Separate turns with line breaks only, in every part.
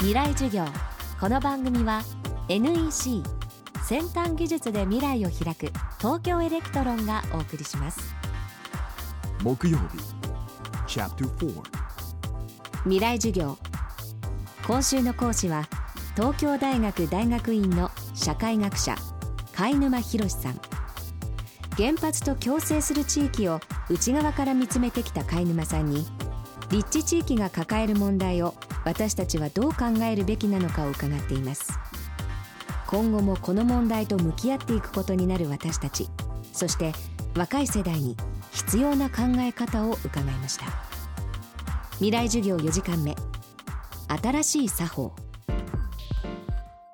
未来授業。この番組は NEC 先端技術で未来を開く東京エレクトロンがお送りします。
木曜日 Chapter 4
未来授業。今週の講師は東京大学大学院の社会学者開沼博さん。原発と共生する地域を内側から見つめてきた開沼さんに立地地域が抱える問題を私たちはどう考えるべきなのかを伺っています。今後もこの問題と向き合っていくことになる私たちそして若い世代に必要な考え方を伺いました。未来授業4時間目。新しい作法。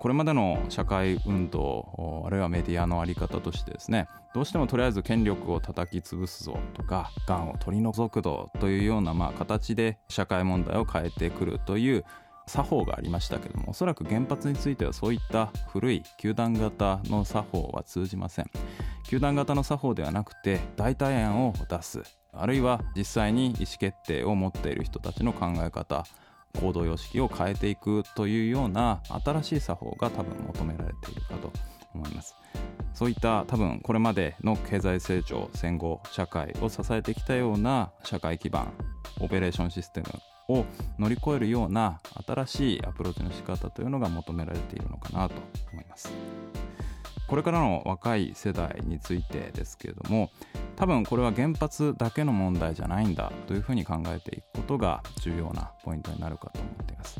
これまでの社会運動あるいはメディアの在り方としてですねどうしてもとりあえず権力を叩き潰すぞとかがんを取り除くぞというようなまあ形で社会問題を変えてくるという作法がありましたけどもおそらく原発についてはそういった古い球団型の作法は通じません。球団型の作法ではなくて代替案を出す。あるいは実際に意思決定を持っている人たちの考え方。行動様式を変えていくというような新しい作法が多分求められているかと思います。そういった多分これまでの経済成長戦後社会を支えてきたような社会基盤オペレーションシステムを乗り越えるような新しいアプローチの仕方というのが求められているのかなと思います。これからの若い世代についてですけれども多分これは原発だけの問題じゃないんだというふうに考えていくことが重要なポイントになるかと思っています。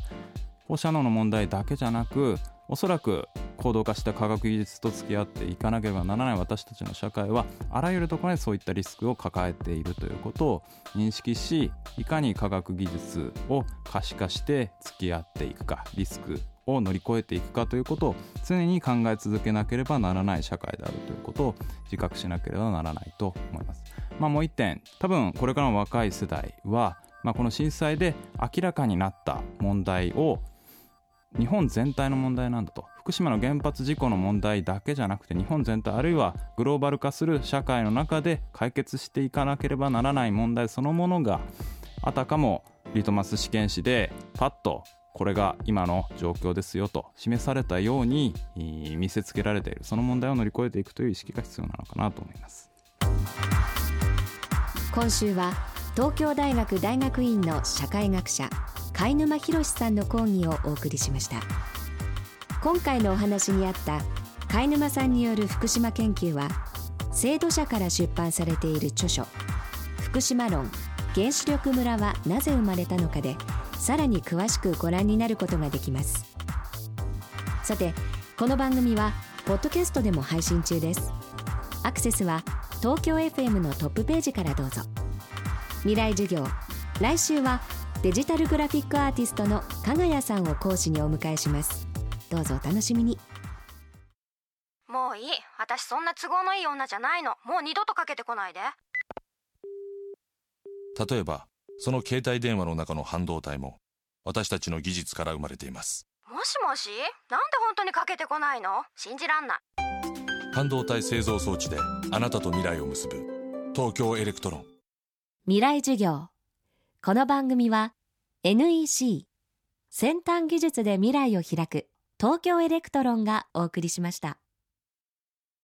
放射能の問題だけじゃなくおそらく高度化した科学技術と付き合っていかなければならない私たちの社会はあらゆるところでそういったリスクを抱えているということを認識しいかに科学技術を可視化して付き合っていくかリスクを乗り越えていくかということを常に考え続けなければならない社会であるということを自覚しなければならないと思います。まあ、もう一点多分これからの若い世代は、まあ、この震災で明らかになった問題を日本全体の問題なんだと福島の原発事故の問題だけじゃなくて日本全体あるいはグローバル化する社会の中で解決していかなければならない問題そのものがあたかもリトマス試験紙でパッとこれが今の状況ですよと示されたように見せつけられている。その問題を乗り越えていくという意識が必要なのかなと思います。
今週は東京大学大学院の社会学者貝沼博さんの講義をお送りしました。今回のお話にあった貝沼さんによる福島研究は制度者から出版されている著書福島論。原子力村はなぜ生まれたのかでさらに詳しくご覧になることができます。さてこの番組はポッドキャストでも配信中です。アクセスは東京 FM のトップページからどうぞ。未来授業。来週はデジタルグラフィックアーティストの加賀谷さんを講師にお迎えします。どうぞお楽しみに。
もういい。私そんな都合のいい女じゃないの。もう二度とかけてこないで。
例えばその携帯電話の中の半導体も私たちの技術から生まれています。
もしもし？なんで本当にかけてこないの？信じらんない。
半導体製造装置であなたと未来を結ぶ東京エレクトロン。
未来授業。この番組は NEC 先端技術で未来を開く東京エレクトロンがお送りしました。